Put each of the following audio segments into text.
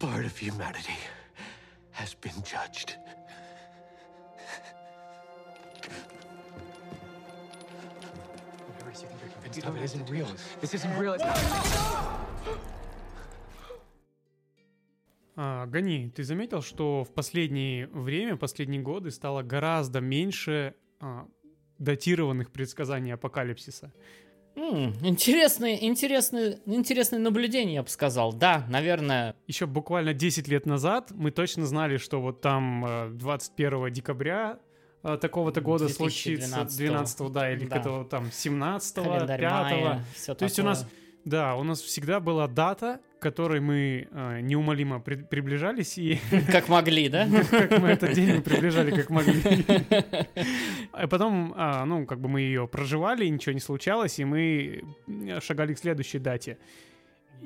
part of humanity has been judged. It isn't real. This isn't real. А, Гони, ты заметил, что в последнее время, последние годы стало гораздо меньше а, датированных предсказаний апокалипсиса? Интересные, интересные, интересное наблюдение, я бы сказал. Да, наверное, Еще буквально 10 лет назад мы точно знали, что вот там э, 21 декабря э, такого-то года случится, 2012, 12 да, или да. какого там 17 календарь 5 майя, все То есть у нас, да, у нас всегда была дата, к которой мы э, неумолимо при- приближались, и Как могли, да? как мы этот день мы приближали, как могли. А потом, ну, как бы мы ее проживали, ничего не случалось, и мы шагали к следующей дате.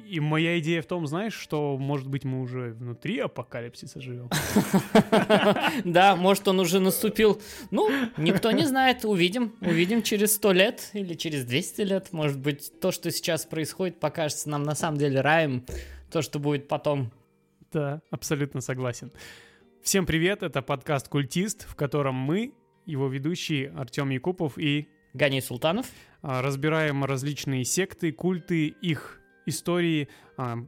И моя идея в том, знаешь, что, может быть, мы уже внутри апокалипсиса живем. Да, может, он уже наступил. Ну, никто не знает. Увидим. Увидим через сто лет или через 200 лет. Может быть, то, что сейчас происходит, покажется нам на самом деле раем. То, что будет потом. Да, абсолютно согласен. Всем привет, это подкаст «Культист», в котором мы, его ведущие Артем Якупов и Гани Султанов. а, разбираем различные секты, культы, их истории, а,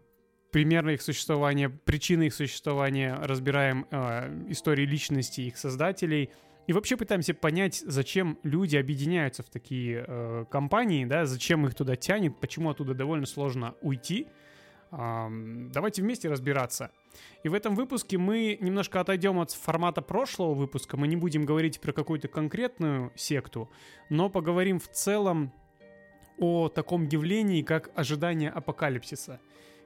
примеры их существования, причины их существования, разбираем а, истории личности их создателей и вообще пытаемся понять, зачем люди объединяются в такие э, компании, да, зачем их туда тянет, почему оттуда довольно сложно уйти. Ам, давайте вместе разбираться. И в этом выпуске мы немножко отойдем от формата прошлого выпуска. Мы не будем говорить про какую-то конкретную секту, но поговорим в целом о таком явлении, как ожидание апокалипсиса,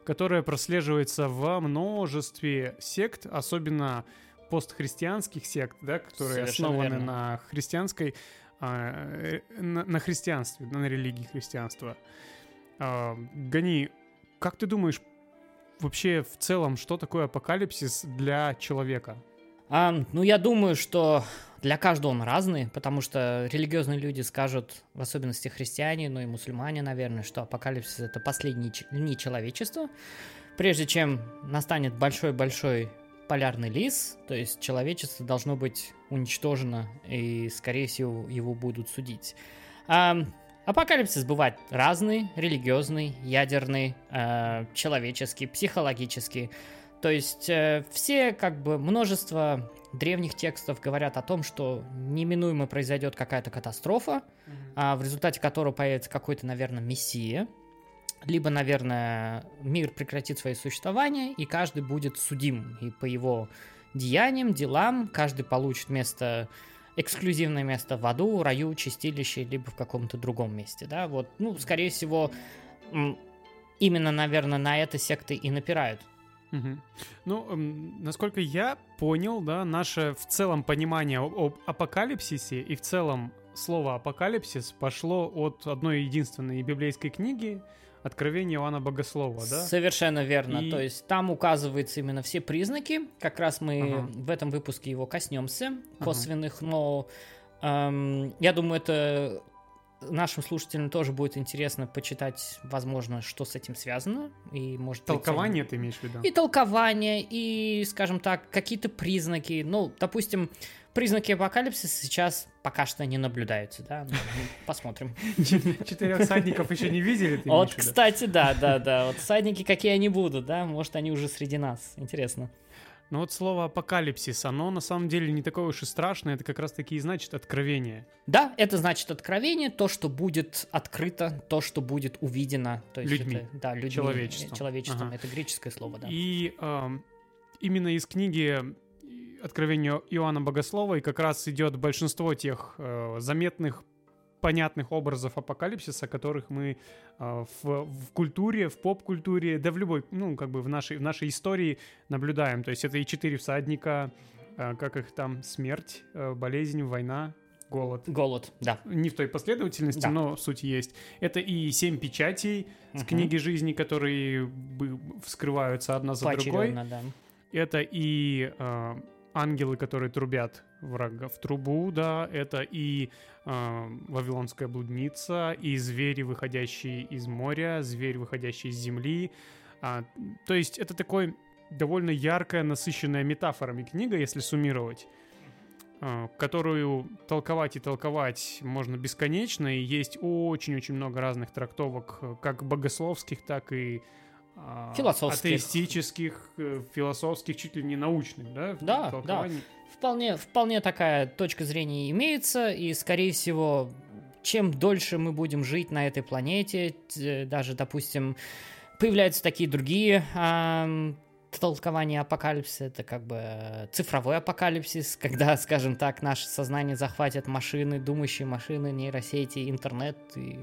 которое прослеживается во множестве сект, особенно постхристианских сект, да, которые Совершенно основаны верно. на христианской, а, э, на, на христианстве, на религии христианства. А, Гони, как ты думаешь, вообще в целом, что такое апокалипсис для человека? А, ну, я думаю, что для каждого он разный, потому что религиозные люди скажут, в особенности христиане, ну и мусульмане, наверное, что апокалипсис — это последние дни человечества. Прежде чем настанет большой-большой полярный лис, то есть человечество должно быть уничтожено, и, скорее всего, его будут судить. А, апокалипсис бывает разный, религиозный, ядерный, э, человеческий, психологический. То есть э, все, как бы, множество древних текстов говорят о том, что неминуемо произойдет какая-то катастрофа, а, в результате которой появится какой-то, наверное, мессия, либо, наверное, мир прекратит свое существование, и каждый будет судим, и по его деяниям, делам. Каждый получит место, эксклюзивное место в аду, раю, чистилище, либо в каком-то другом месте, да, вот, ну, скорее всего, именно, наверное, на это секты и напирают. Мгм. Ну, насколько я понял, да, наше в целом понимание об, апокалипсисе и в целом слово апокалипсис пошло от одной единственной библейской книги Откровение Иоанна Богослова, да? Совершенно верно. И- То есть там указываются именно все признаки. Как раз мы Ага. в этом выпуске его коснемся, косвенных, но эм, я думаю, это нашим слушателям тоже будет интересно почитать, возможно, что с этим связано. И, может быть, Толкование ты имеешь в виду? и толкование, и, скажем так, какие-то признаки. Ну, допустим, признаки апокалипсиса сейчас пока что не наблюдаются, да? Ну, посмотрим. Четырех всадников еще не видели, Вот, кстати, да, да, да. Вот всадники какие они будут, да? Может, они уже среди нас. Интересно. Но вот слово апокалипсис, оно на самом деле не такое уж и страшное, это как раз таки и значит откровение. Да, это значит откровение, то, что будет открыто, то, что будет увидено. То есть Людьми. это- да, людьми. Человечеством. э, Человечеством. Ага. Это греческое слово, да. И эм, именно из книги Откровения Иоанна Богослова и как раз идет большинство тех э, заметных, понятных образов апокалипсиса, которых мы э, в, в культуре, в поп-культуре, да в любой, ну, как бы в нашей, в нашей истории наблюдаем. То есть это и четыре всадника, э, как их там, смерть, э, болезнь, война, голод. Голод, да. Не в той последовательности, Да. но суть есть. Это и семь печатей с Мгм. книги жизни, которые вскрываются одна за другой. Поочередно, да. Это и э, ангелы, которые трубят врага в трубу, да. Это и э, вавилонская блудница, и звери, выходящие из моря, зверь, выходящий из земли. А, то есть это такой довольно яркая, насыщенная метафорами книга, если суммировать, э, которую толковать и толковать можно бесконечно, и есть очень-очень много разных трактовок, э, как богословских, так и а, Философских. атеистических, э, философских, чуть ли не научных, да? Да, да. Вполне, вполне такая точка зрения имеется, и, скорее всего, чем дольше мы будем жить на этой планете, т- даже, допустим, появляются такие другие ам, толкования апокалипсиса, это как бы э, цифровой апокалипсис, когда, скажем так, наше сознание захватят машины, думающие машины, нейросети, интернет и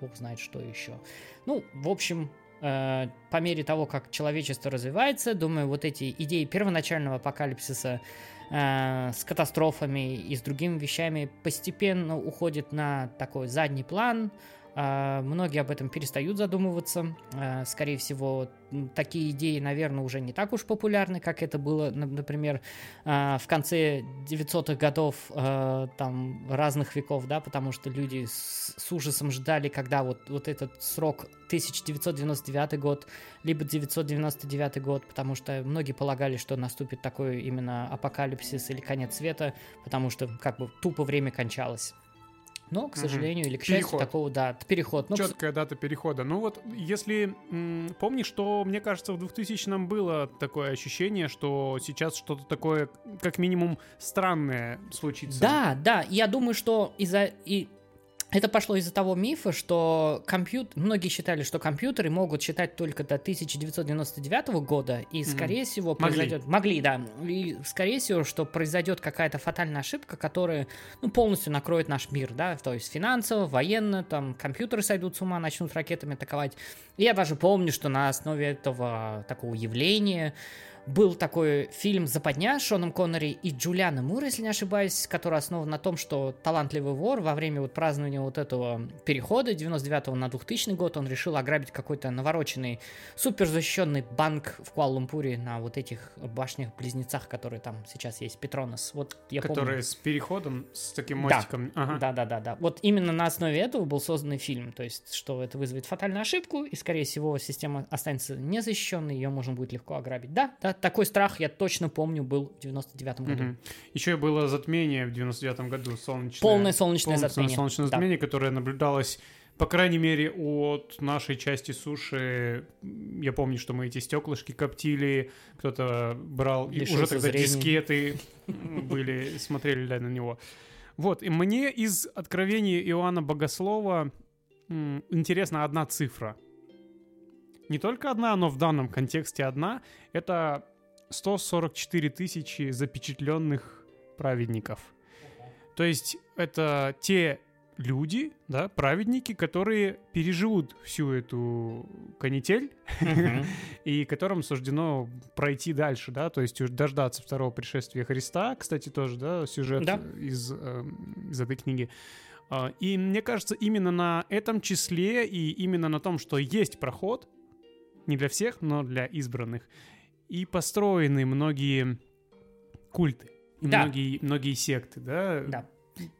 бог знает что еще. Ну, в общем, э, по мере того, как человечество развивается, думаю, вот эти идеи первоначального апокалипсиса э, с катастрофами и с другими вещами постепенно уходят на такой задний план. Э, Многие об этом перестают задумываться. Э, Скорее всего, такие идеи, наверное, уже не так уж популярны, как это было, на- например, э, в конце 900-х годов там разных веков, да, потому что люди с ужасом ждали, когда вот, вот этот срок 1999 год, либо 999 год, потому что многие полагали, что наступит такой именно апокалипсис или конец света, потому что как бы тупо время кончалось. Но, к сожалению или к счастью, Переход. такого, да, переход. Ну, к Четкая дата перехода. Ну вот, если м, помнишь, что, мне кажется, в 2000-м было такое ощущение, что сейчас что-то такое, как минимум, странное случится. Да, да, я думаю, что из-за и это пошло из-за того мифа, что компьютер, многие считали, что компьютеры могут считать только до 1999 года, и, скорее всего, Могли. произойдет... Могли, да. И, скорее всего, что произойдет какая-то фатальная ошибка, которая, ну, полностью накроет наш мир, да, то есть финансово, военно, там, компьютеры сойдут с ума, начнут ракетами атаковать. И я даже помню, что на основе этого такого явления был такой фильм «Западня» с Шоном Коннери и Джулианом Мур, если не ошибаюсь, который основан на том, что талантливый вор во время вот празднования вот этого перехода 99 на 2000 год он решил ограбить какой-то навороченный, суперзащищенный банк в Куала-Лумпуре на вот этих башнях-близнецах, которые там сейчас есть, Петронос. Вот я помню. Которые с переходом, с таким Да. мостиком. Ага. Да, да, да, да. Вот именно на основе этого был создан фильм. То есть, что это вызовет фатальную ошибку, и, скорее всего, система останется незащищенной, ее можно будет легко ограбить. Да, да, такой страх, я точно помню, был в 99 году. Еще было затмение в 99-м году, солнечное. Полное солнечное полное затмение. солнечное Да. затмение, которое наблюдалось, по крайней мере, от нашей части суши. Я помню, что мы эти стеклышки коптили, кто-то брал, и уже Лишился тогда зрения. дискеты были, смотрели да, на него. Вот, и мне из откровений Иоанна Богослова интересна одна цифра. Не только одна, но в данном контексте одна. Это 144 тысячи запечатленных праведников. То есть это те люди, да, праведники, которые переживут всю эту канитель и которым суждено пройти дальше, да, то есть дождаться второго пришествия Христа, кстати, тоже, да, сюжет Да. из, эм, из этой книги. А, И мне кажется, именно на этом числе и именно на том, что есть проход, не для всех, но для избранных, и построены многие культы, и Да. многие, многие секты, да? Да.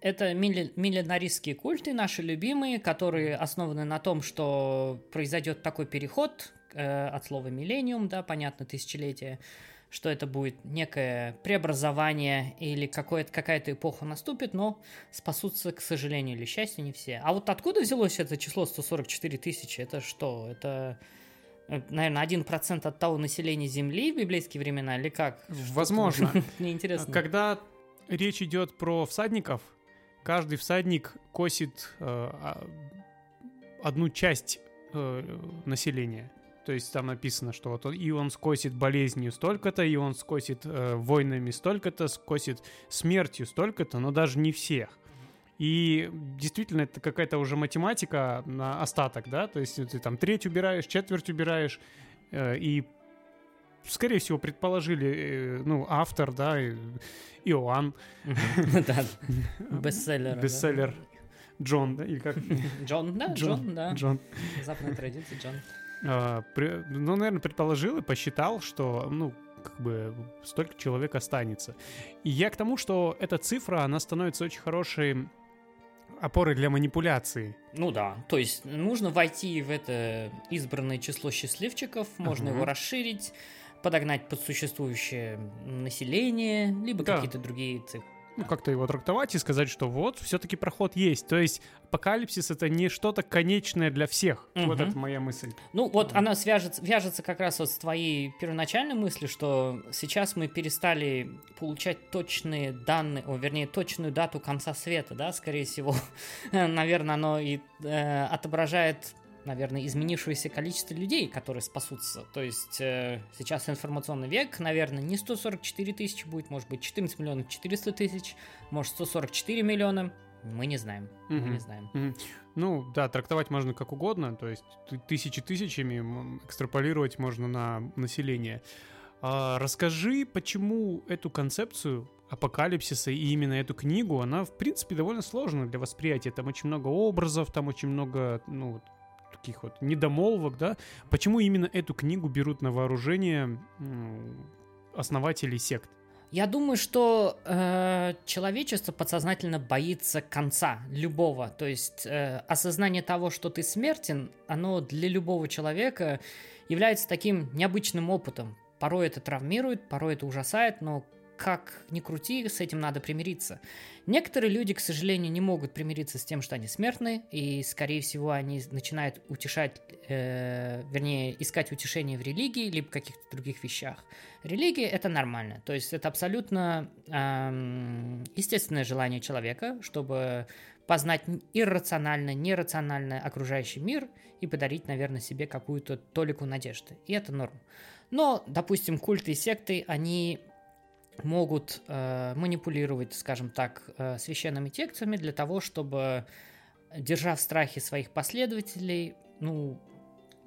Это милли- миллинаристские культы, наши любимые, которые основаны на том, что произойдет такой переход э, от слова миллениум, да, понятно, тысячелетие, что это будет некое преобразование или какая-то эпоха наступит, но спасутся, к сожалению или счастью, не все. А вот откуда взялось это число 144 тысячи? Это что? Это, наверное, 1% от того населения Земли в библейские времена или как? Возможно. Мне интересно. Когда речь идет про всадников, каждый всадник косит э, а, одну часть э, населения. То есть там написано, что вот он, и он скосит болезнью столько-то, и он скосит э, войнами столько-то, скосит смертью столько-то, но даже не всех. И действительно, это какая-то уже математика на остаток, да? То есть ты там треть убираешь, четверть убираешь, э, и скорее всего предположили, э, ну, автор, да, Иоанн, Да, бестселлер. бестселлер Джон, да, или как? Джон, да, Джон, да. Джон. Западная традиция, Джон. А, ну, наверное, предположил и посчитал, что, ну, как бы столько человек останется. И я к тому, что эта цифра, она становится очень хорошей опорой для манипуляции. Ну да, то есть нужно войти в это избранное число счастливчиков, можно Ага. его расширить, подогнать под существующее население, либо Да. какие-то другие цифры. Ну, как-то его трактовать и сказать, что вот, все-таки проход есть. То есть апокалипсис — это не что-то конечное для всех. Вот Мгм. это моя мысль. Ну, вот она свяжется, вяжется как раз вот с твоей первоначальной мыслью, что сейчас мы перестали получать точные данные, о, вернее, точную дату конца света, да, скорее всего. Наверное, оно и э, отображает, наверное, изменившееся количество людей, которые спасутся. То есть э, сейчас информационный век, наверное, не 144 тысячи будет, может быть, 14 миллионов 400 тысяч, может, 144 миллиона. Мы не знаем. Мы Мгм. не знаем. Мгм. Ну, да, трактовать можно как угодно, то есть ты- тысячи тысячами экстраполировать можно на население. А, расскажи, почему эту концепцию апокалипсиса и именно эту книгу, она, в принципе, довольно сложна для восприятия. Там очень много образов, там очень много, ну, таких вот недомолвок, да? Почему именно эту книгу берут на вооружение основатели сект? Я думаю, что э, человечество подсознательно боится конца любого. То есть э, осознание того, что ты смертен, оно для любого человека является таким необычным опытом. Порой это травмирует, порой это ужасает, но как ни крути, с этим надо примириться. Некоторые люди, к сожалению, не могут примириться с тем, что они смертны, и, скорее всего, они начинают утешать, э, вернее, искать утешение в религии, либо каких-то других вещах. Религия это нормально, то есть это абсолютно эм, естественное желание человека, чтобы познать иррационально, нерационально окружающий мир и подарить, наверное, себе какую-то толику надежды. И это норм. Но, допустим, культы и секты, они могут э, манипулировать, скажем так, э, священными текстами для того, чтобы, держа в страхе своих последователей, ну,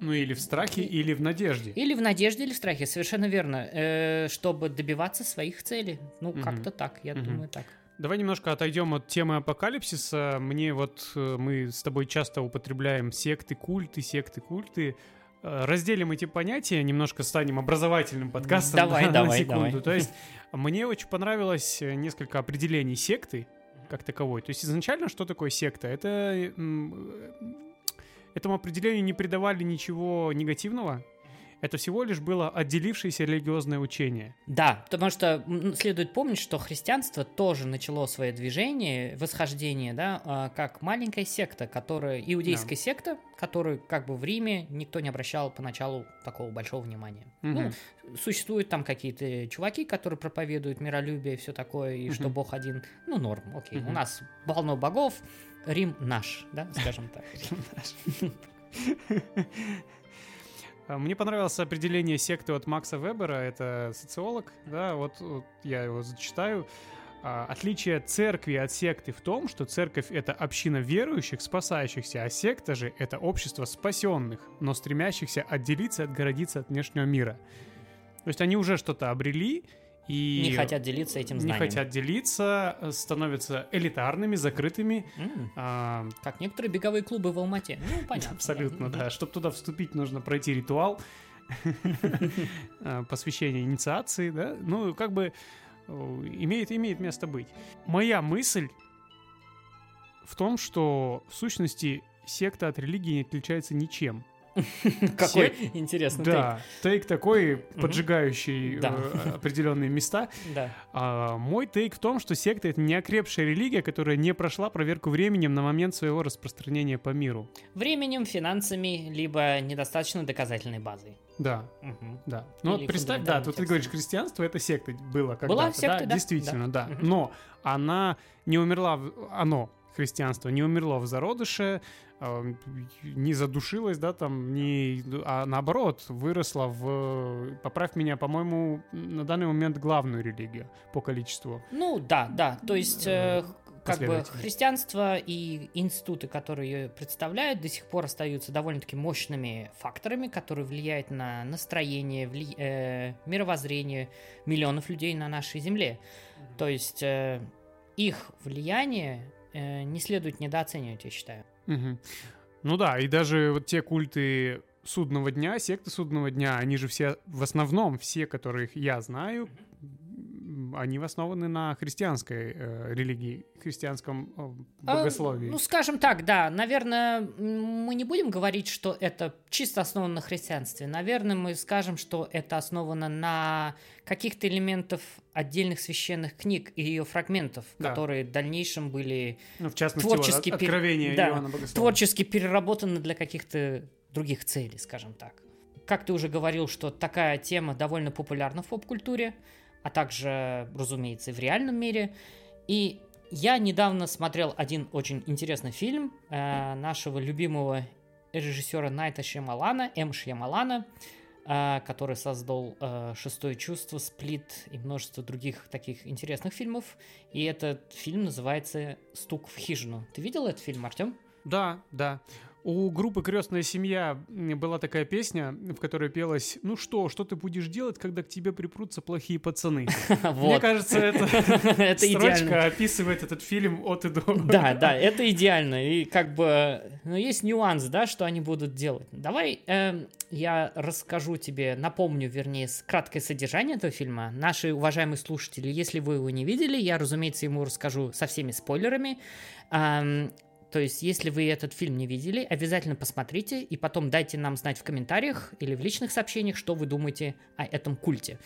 Ну, или в страхе, или в надежде. или в надежде, или в страхе, совершенно верно, э, чтобы добиваться своих целей. Ну, Мгм. как-то так, я Мгм. думаю, так. Давай немножко отойдем от темы апокалипсиса. Мне вот э, мы с тобой часто употребляем секты, культы, секты, культы. Э, Разделим эти понятия, немножко станем образовательным подкастом. Давай, да, на давай, секунду. давай. То есть мне очень понравилось э, несколько определений секты как таковой. То есть изначально что такое секта? Это э, этому определению не придавали ничего негативного. Это всего лишь было отделившееся религиозное учение. Да, потому что м, следует помнить, что христианство тоже начало свое движение, восхождение, да, а, как маленькая секта, которая, иудейская секта, которую как бы в Риме никто не обращал поначалу такого большого внимания. Мгм. Ну, существуют там какие-то чуваки, которые проповедуют миролюбие и все такое, и что Мгм. Бог один, ну, норм, окей. Мгм. У нас полно богов, Рим наш, да, скажем так. А, Мне понравилось определение секты от Макса Вебера, это социолог, да, вот, вот я его зачитаю. А, Отличие церкви от секты в том, что церковь — это община верующих, спасающихся, а секта же — это общество спасенных, но стремящихся отделиться, отгородиться от внешнего мира. То есть они уже что-то обрели, и Не хотят делиться этим не знанием. хотят делиться, э, становятся элитарными, закрытыми. М, а, Как некоторые беговые клубы в Алмате. Ну, понятно. Абсолютно, да. Чтобы туда вступить, нужно пройти ритуал э, посвящения инициации, да. Ну, как бы э, имеет, имеет место быть. Моя мысль в том, что в сущности секта от религии не отличается ничем. Какой интересный Да, тейк такой, поджигающий Да. э, определенные места. Да. А, мой тейк в том, что секта — это неокрепшая религия, которая не прошла проверку временем на момент своего распространения по миру. Временем, финансами, либо недостаточно доказательной базой. Да, Мгм. Да. Ну вот представь, да, тут ты говоришь, христианство это секта было когда-то. Была секта, да, да, Действительно, да. Мгм. Но она не умерла, оно, христианство, не умерло в зародыше, э, не задушилось, да, там, не, а наоборот, выросло в, поправь меня, по-моему, на данный момент главную религию по количеству. Ну, да, да. То есть, э, х- как бы христианство и институты, которые ее представляют, до сих пор остаются довольно-таки мощными факторами, которые влияют на настроение, вли- э, мировоззрение миллионов людей на нашей земле. То есть, э, их влияние э, не следует недооценивать, я считаю. Мгм. Ну да, и даже вот те культы судного дня, секты судного дня, они же все, в основном все, которых я знаю, они основаны на христианской э, религии, христианском э, А, богословии. ну, скажем так, да. Наверное, мы не будем говорить, что это чисто основано на христианстве. Наверное, мы скажем, что это основано на каких-то элементах отдельных священных книг и ее фрагментов, Да. которые в дальнейшем были Ну, в частности, творчески вот, пер- да, творчески переработаны для каких-то других целей, скажем так. Как ты уже говорил, что такая тема довольно популярна в поп-культуре, а также, разумеется, и в реальном мире. И я недавно смотрел один очень интересный фильм э, нашего любимого режиссера Найта Шьямалана, М. Шьямалана, э, который создал э, «Шестое чувство», «Сплит» и множество других таких интересных фильмов. И этот фильм называется «Стук в хижину». Ты видел этот фильм, Артем? Да, да. У группы «Крестная семья» была такая песня, в которой пелось «Ну что, что ты будешь делать, когда к тебе припрутся плохие пацаны?» Мне кажется, идеально. строчка описывает этот фильм от и до. Да, да, это идеально. И как бы, ну, есть нюанс, да, что они будут делать. Давай эм, я расскажу тебе, напомню, вернее, краткое содержание этого фильма. Наши уважаемые слушатели, если вы его не видели, я, разумеется, ему расскажу со всеми спойлерами. То есть, если вы этот фильм не видели, обязательно посмотрите и потом дайте нам знать в комментариях или в личных сообщениях, что вы думаете о этом культе.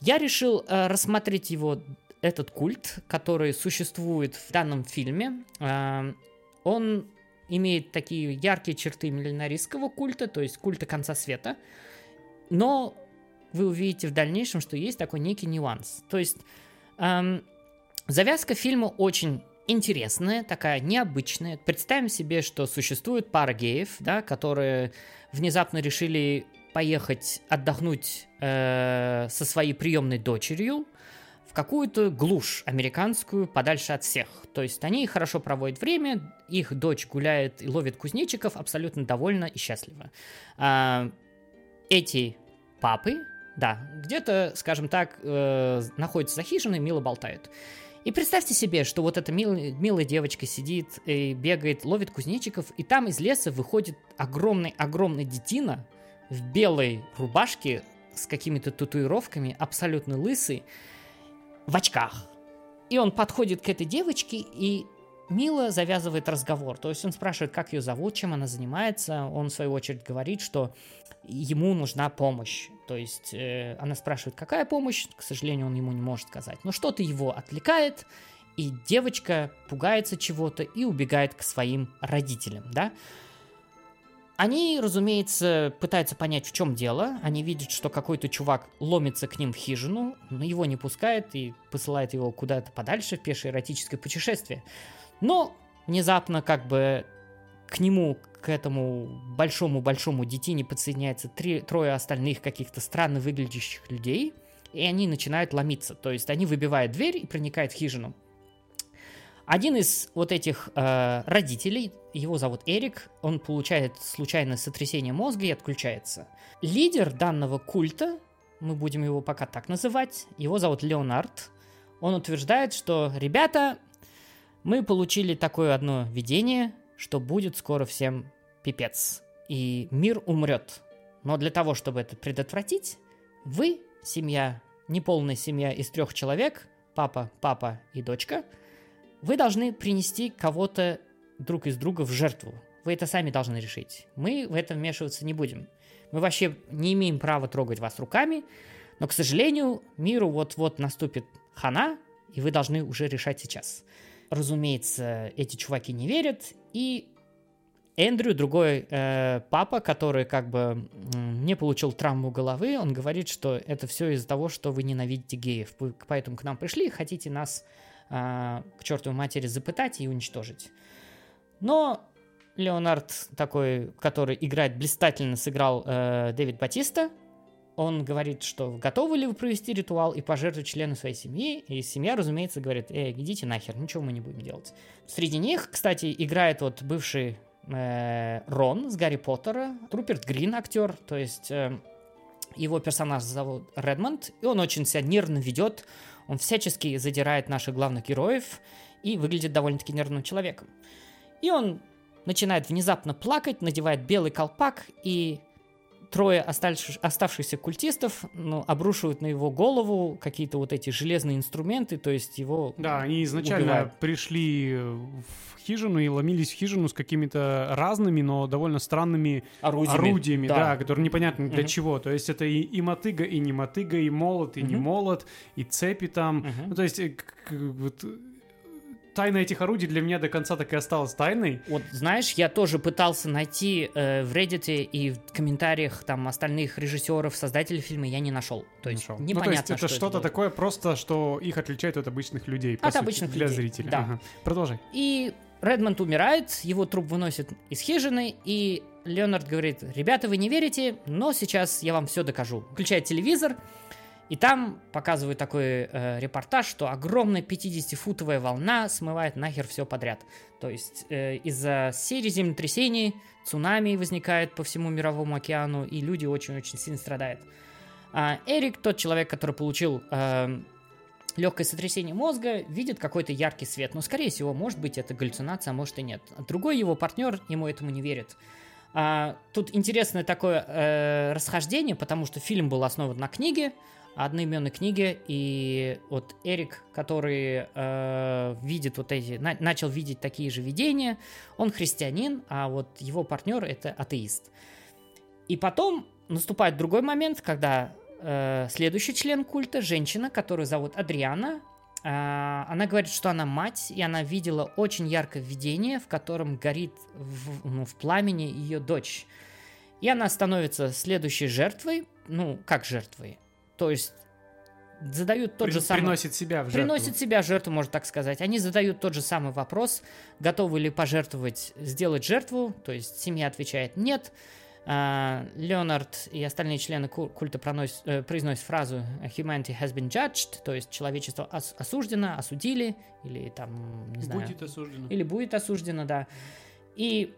Я решил э, рассмотреть его, этот культ, который существует в данном фильме. Э, он имеет такие яркие черты миллинаристского культа, то есть культа конца света. Но вы увидите в дальнейшем, что есть такой некий нюанс. То есть эм, завязка фильма очень интересная, такая необычная. Представим себе, что существует пара геев, да, которые внезапно решили поехать отдохнуть э, со своей приемной дочерью в какую-то глушь американскую подальше от всех. То есть они хорошо проводят время, их дочь гуляет и ловит кузнечиков, абсолютно довольна и счастлива. А, эти папы, да, где-то, скажем так, э, находятся за хижиной, мило болтают. И представьте себе, что вот эта милая, милая девочка сидит и бегает, ловит кузнечиков, и там из леса выходит огромный-огромный детина в белой рубашке с какими-то татуировками, абсолютно лысый, в очках. И он подходит к этой девочке и мило завязывает разговор. То есть он спрашивает, как ее зовут, чем она занимается. Он, в свою очередь, говорит, что ему нужна помощь. То есть э, она спрашивает, какая помощь, к сожалению, он ему не может сказать. Но что-то его отвлекает, и девочка пугается чего-то и убегает к своим родителям, да. Они, разумеется, пытаются понять, в чем дело. Они видят, что какой-то чувак ломится к ним в хижину, но его не пускает и посылает его куда-то подальше в пешее эротическое путешествие. Но внезапно как бы к нему, к этому большому-большому детине подсоединяется три, трое остальных каких-то странно выглядящих людей, и они начинают ломиться. То есть они выбивают дверь и проникают в хижину. Один из вот этих э, родителей, его зовут Эрик, он получает случайное сотрясение мозга и отключается. Лидер данного культа, мы будем его пока так называть, его зовут Леонард. Он утверждает, что ребята, мы получили такое одно видение, что будет скоро всем пипец, и мир умрет. Но для того, чтобы это предотвратить, вы, семья, неполная семья из трех человек, папа, папа и дочка, вы должны принести кого-то друг из друга в жертву. Вы это сами должны решить. Мы в это вмешиваться не будем. Мы вообще не имеем права трогать вас руками, но, к сожалению, миру вот-вот наступит хана, и вы должны уже решать сейчас. Разумеется, эти чуваки не верят, и Эндрю, другой э, папа, который как бы не получил травму головы, он говорит, что это все из-за того, что вы ненавидите геев, поэтому к нам пришли и хотите нас э, к чертовой матери запытать и уничтожить. Но Леонард такой, который играет блистательно, сыграл э, Дэвид Батиста. Он говорит, что готовы ли вы провести ритуал и пожертвовать члену своей семьи. И семья, разумеется, говорит, эй, идите нахер, ничего мы не будем делать. Среди них, кстати, играет вот бывший э, Рон с Гарри Поттера, Руперт Грин актер, то есть э, его персонаж зовут Редмонд, и он очень себя нервно ведет, он всячески задирает наших главных героев и выглядит довольно-таки нервным человеком. И он начинает внезапно плакать, надевает белый колпак и трое оставшихся культистов ну, обрушивают на его голову какие-то вот эти железные инструменты, то есть его Да, они изначально убивают. пришли в хижину и ломились в хижину с какими-то разными, но довольно странными орудиями. орудиями, да, которые непонятно для Мгм. чего. То есть это и, и мотыга, и не мотыга, и молот, и не Мгм. молот, и цепи там. Мгм. Ну, то есть э, вот, тайна этих орудий для меня до конца так и осталась тайной. Вот знаешь, я тоже пытался найти э, в Reddit и в комментариях там остальных режиссеров, создателей фильма, я не нашел. То есть Нашел. Ну, непонятно, то есть это что что-то было. такое просто, что их отличает от обычных людей. От сути, обычных для людей, зрителя. да. Ага. Продолжай. И Редмонд умирает, его труп выносят из хижины, и Леонард говорит, ребята, вы не верите, но сейчас я вам все докажу. Включает телевизор, и там показывают такой э, репортаж, что огромная 50-футовая волна смывает нахер все подряд. То есть э, из-за серии землетрясений цунами возникает по всему мировому океану, и люди очень-очень сильно страдают. А Эрик, тот человек, который получил э, легкое сотрясение мозга, видит какой-то яркий свет. Но, скорее всего, может быть, это галлюцинация, а может и нет. Другой его партнер ему этому не верит. А, тут интересное такое э, расхождение, потому что фильм был основан на книге, одноименной книге, и вот Эрик, который э, видит вот эти, на- начал видеть такие же видения, он христианин, а вот его партнер это атеист. И потом наступает другой момент, когда э, следующий член культа, женщина, которую зовут Адриана, э, она говорит, что она мать, и она видела очень яркое видение, в котором горит в, ну, в пламени ее дочь. И она становится следующей жертвой, ну, как жертвой. То есть задают тот При- же самый... Приносит себя в жертву. Приносит себя в жертву, можно так сказать. Они задают тот же самый вопрос, готовы ли пожертвовать, сделать жертву, то есть семья отвечает нет. А, Леонард и остальные члены ку- культа проносят- э, произносят фразу «Humanity has been judged», то есть человечество ос- осуждено, осудили, или там, не знаю... Будет осуждено. Или будет осуждено, да. И,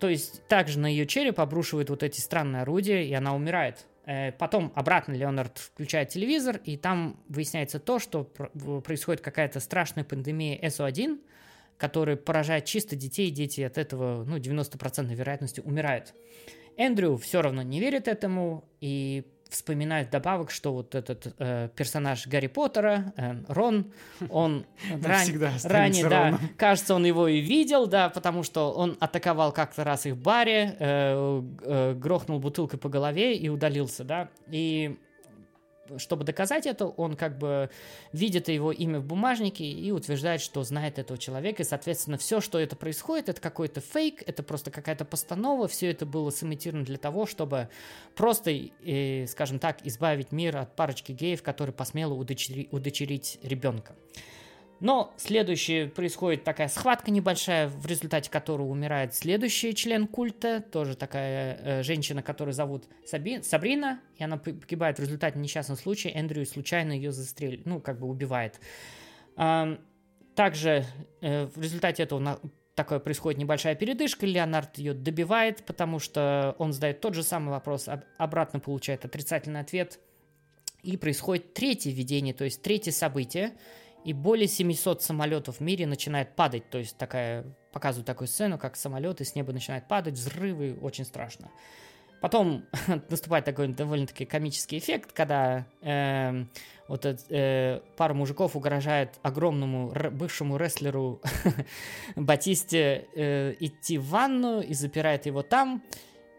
то есть, также на ее череп обрушивают вот эти странные орудия, и она умирает. Э, Потом обратно Леонард включает телевизор, и там выясняется то, что происходит какая-то страшная пандемия СО1, которая поражает чисто детей, и дети от этого, ну, 90% вероятностью умирают. Эндрю все равно не верит этому и вспоминает вдобавок, что вот этот э, персонаж Гарри Поттера, э, Рон, он ран- ранее, да, кажется, он его и видел, да, потому что он атаковал как-то раз их в баре, э, э, грохнул бутылкой по голове и удалился, да, и чтобы доказать это, он как бы видит его имя в бумажнике и утверждает, что знает этого человека, и, соответственно, все, что это происходит, это какой-то фейк, это просто какая-то постанова, все это было сымитировано для того, чтобы просто, э, скажем так, избавить мир от парочки геев, которые посмело удочери- удочерить ребенка. Но следующее происходит такая схватка небольшая, в результате которой умирает следующий член культа, тоже такая э, женщина, которую зовут Саби- Сабрина, и она погибает в результате несчастного случая. Эндрю случайно ее застрелит, ну, как бы убивает. Ам, также э, в результате этого на- такое происходит небольшая передышка, Леонард ее добивает, потому что он задает тот же самый вопрос, об- обратно получает отрицательный ответ, и происходит третье видение, то есть третье событие, и более 700 самолетов в мире начинает падать, то есть такая, показывают такую сцену, как самолеты с неба начинают падать, взрывы, очень страшно. Потом наступает такой довольно-таки комический эффект, когда эм, вот этот, э, пара мужиков угрожает огромному р- бывшему рестлеру Батисте э, идти в ванну и запирает его там.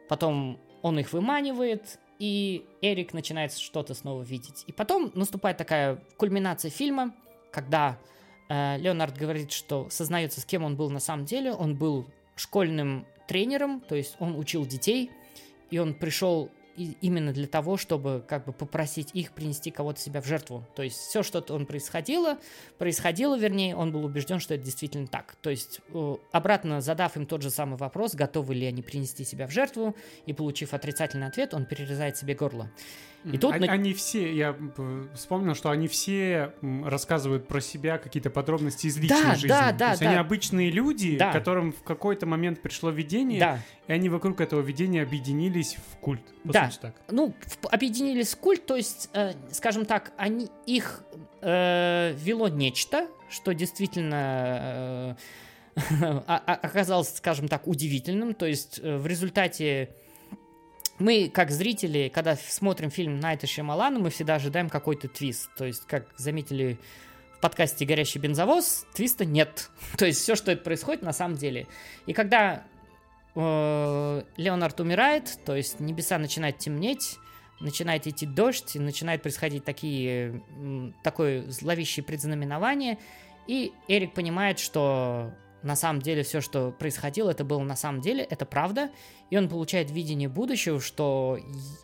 Потом он их выманивает, и Эрик начинает что-то снова видеть. И потом наступает такая кульминация фильма, когда э, Леонард говорит, что сознается, с кем он был на самом деле. Он был школьным тренером, то есть он учил детей, и он пришел и- именно для того, чтобы как бы попросить их принести кого-то себя в жертву. То есть все, что он происходило, происходило, вернее, он был убежден, что это действительно так. То есть э, обратно задав им тот же самый вопрос, готовы ли они принести себя в жертву, и получив отрицательный ответ, он перерезает себе горло. И тут на- Они все, я вспомнил, что они все рассказывают про себя какие-то подробности из личной Да, жизни. да, То да, есть да. они обычные люди, Да. которым в какой-то момент пришло видение, Да, и они вокруг этого видения объединились в культ. По Да. Сути так. ну, объединились в культ, то есть, э, скажем так, они, их э, вело нечто, что действительно э, оказалось, скажем так, удивительным. То есть э, в результате мы, как зрители, когда смотрим фильм Найта Шьямалана, мы всегда ожидаем какой-то твист. То есть, как заметили в подкасте «Горящий бензовоз», твиста нет. То есть, все, что это происходит, на самом деле. И когда Леонард умирает, то есть, небеса начинают темнеть, начинает идти дождь, и начинает происходить такие, такое зловещее предзнаменование, и Эрик понимает, что на самом деле все, что происходило, это было на самом деле, это правда, и он получает видение будущего, что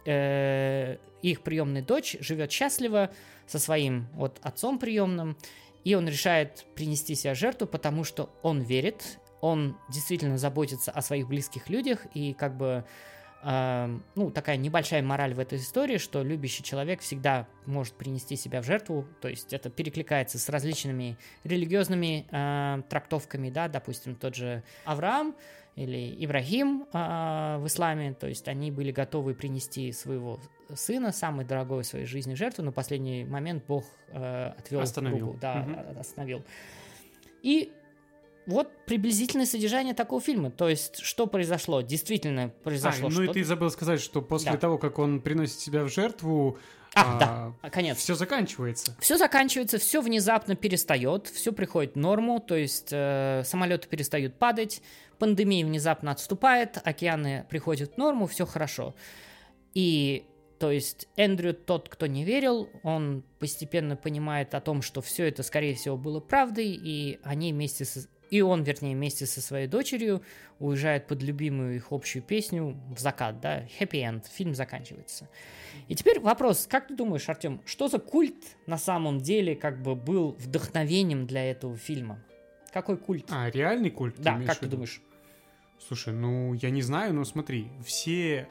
э, их приемная дочь живет счастливо со своим вот отцом приемным, и он решает принести себя жертву, потому что он верит, он действительно заботится о своих близких людях, и как бы э, ну, такая небольшая мораль в этой истории, что любящий человек всегда может принести себя в жертву, то есть это перекликается с различными религиозными э, трактовками, да, допустим, тот же Авраам или Ибрагим э, в исламе, то есть они были готовы принести своего сына, самый дорогой в своей жизни жертву, но в последний момент Бог э, отвел Остановил. руку, да, Мгм. остановил. И вот приблизительное содержание такого фильма. То есть, что произошло? Действительно А, произошло ну и ты забыл сказать, что после Да. того, как он приносит себя в жертву, А, да, а, конец. все заканчивается. Все заканчивается, все внезапно перестает, все приходит в норму, то есть э, самолеты перестают падать, пандемия внезапно отступает, океаны приходят в норму, все хорошо. И то есть Эндрю, тот, кто не верил, он постепенно понимает о том, что все это, скорее всего, было правдой, и они вместе с... И он, вернее, вместе со своей дочерью уезжает под любимую их общую песню в закат, да, happy end, фильм заканчивается. И теперь вопрос, как ты думаешь, Артем, что за культ на самом деле как бы был вдохновением для этого фильма? Какой культ? А, реальный культ? да, как ты думаешь? Слушай, ну я не знаю, но смотри, все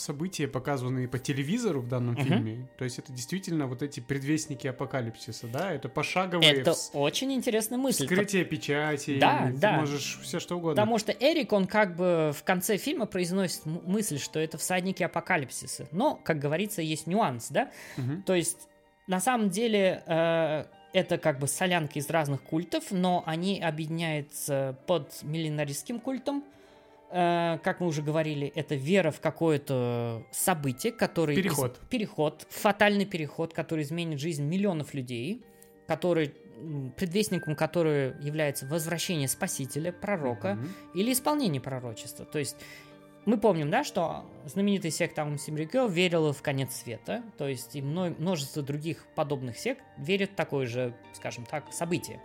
события, показанные по телевизору в данном Мгм. фильме, то есть это действительно вот эти предвестники апокалипсиса, да? Это пошаговые Это вс- очень интересная мысль. вскрытие печати, Да, ты да. можешь все что угодно. Потому что Эрик, он как бы в конце фильма произносит мысль, что это всадники апокалипсиса. Но, как говорится, есть нюанс, да? Мгм. То есть, на самом деле, э, это как бы солянки из разных культов, но они объединяются под миллинаристским культом. Э, как мы уже говорили, это вера в какое-то событие, которое... из- Переход. Переход, фатальный переход, который изменит жизнь миллионов людей, который предвестником которого является возвращение Спасителя, пророка, Мгм. или исполнение пророчества. То есть мы помним, да, что знаменитая секта Аум Симрикё верила в конец света, то есть и мно- множество других подобных сект верят в такое же, скажем так, событие.